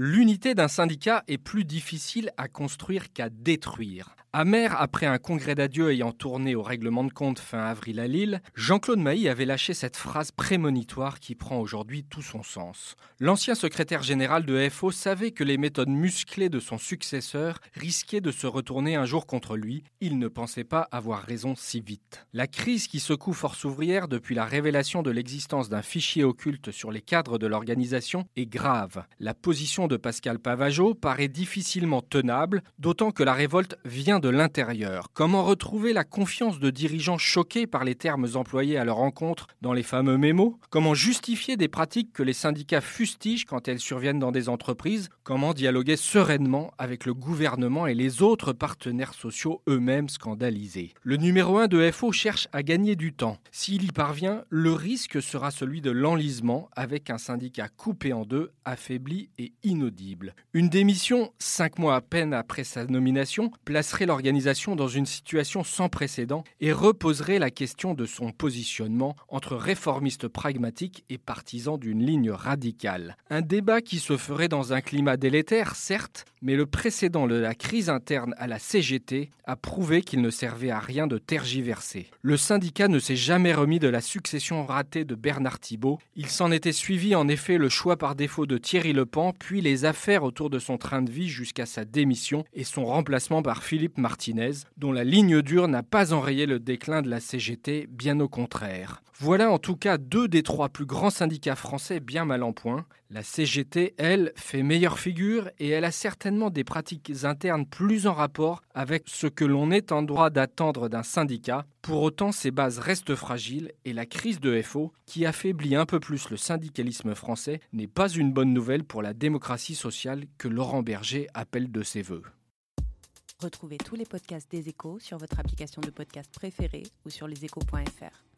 L'unité d'un syndicat est plus difficile à construire qu'à détruire. Amer après un congrès d'adieu ayant tourné au règlement de compte fin avril à Lille, Jean-Claude Mailly avait lâché cette phrase prémonitoire qui prend aujourd'hui tout son sens. L'ancien secrétaire général de FO savait que les méthodes musclées de son successeur risquaient de se retourner un jour contre lui. Il ne pensait pas avoir raison si vite. La crise qui secoue Force ouvrière depuis la révélation de l'existence d'un fichier occulte sur les cadres de l'organisation est grave. La position de Pascal Pavageau paraît difficilement tenable, d'autant que la révolte vient de l'intérieur. Comment retrouver la confiance de dirigeants choqués par les termes employés à leur encontre dans les fameux mémos? Comment justifier des pratiques que les syndicats fustigent quand elles surviennent dans des entreprises? Comment dialoguer sereinement avec le gouvernement et les autres partenaires sociaux eux-mêmes scandalisés? Le numéro 1 de FO cherche à gagner du temps. S'il y parvient, le risque sera celui de l'enlisement avec un syndicat coupé en deux, affaibli et inaudible. Une démission, cinq mois à peine après sa nomination, placerait l'organisation dans une situation sans précédent et reposerait la question de son positionnement entre réformistes pragmatiques et partisans d'une ligne radicale. Un débat qui se ferait dans un climat délétère, certes, mais le précédent de la crise interne à la CGT a prouvé qu'il ne servait à rien de tergiverser. Le syndicat ne s'est jamais remis de la succession ratée de Bernard Thibault. Il s'en était suivi en effet le choix par défaut de Thierry Lepan, puis les affaires autour de son train de vie jusqu'à sa démission et son remplacement par Philippe Martinez, dont la ligne dure n'a pas enrayé le déclin de la CGT, bien au contraire. Voilà en tout cas deux des trois plus grands syndicats français bien mal en point. La CGT, elle, fait meilleure figure et elle a certainement des pratiques internes plus en rapport avec ce que l'on est en droit d'attendre d'un syndicat. Pour autant, ses bases restent fragiles et la crise de FO, qui affaiblit un peu plus le syndicalisme français, n'est pas une bonne nouvelle pour la démocratie sociale que Laurent Berger appelle de ses voeux. Retrouvez tous les podcasts des échos sur votre application de podcast préférée ou sur leséchos.fr.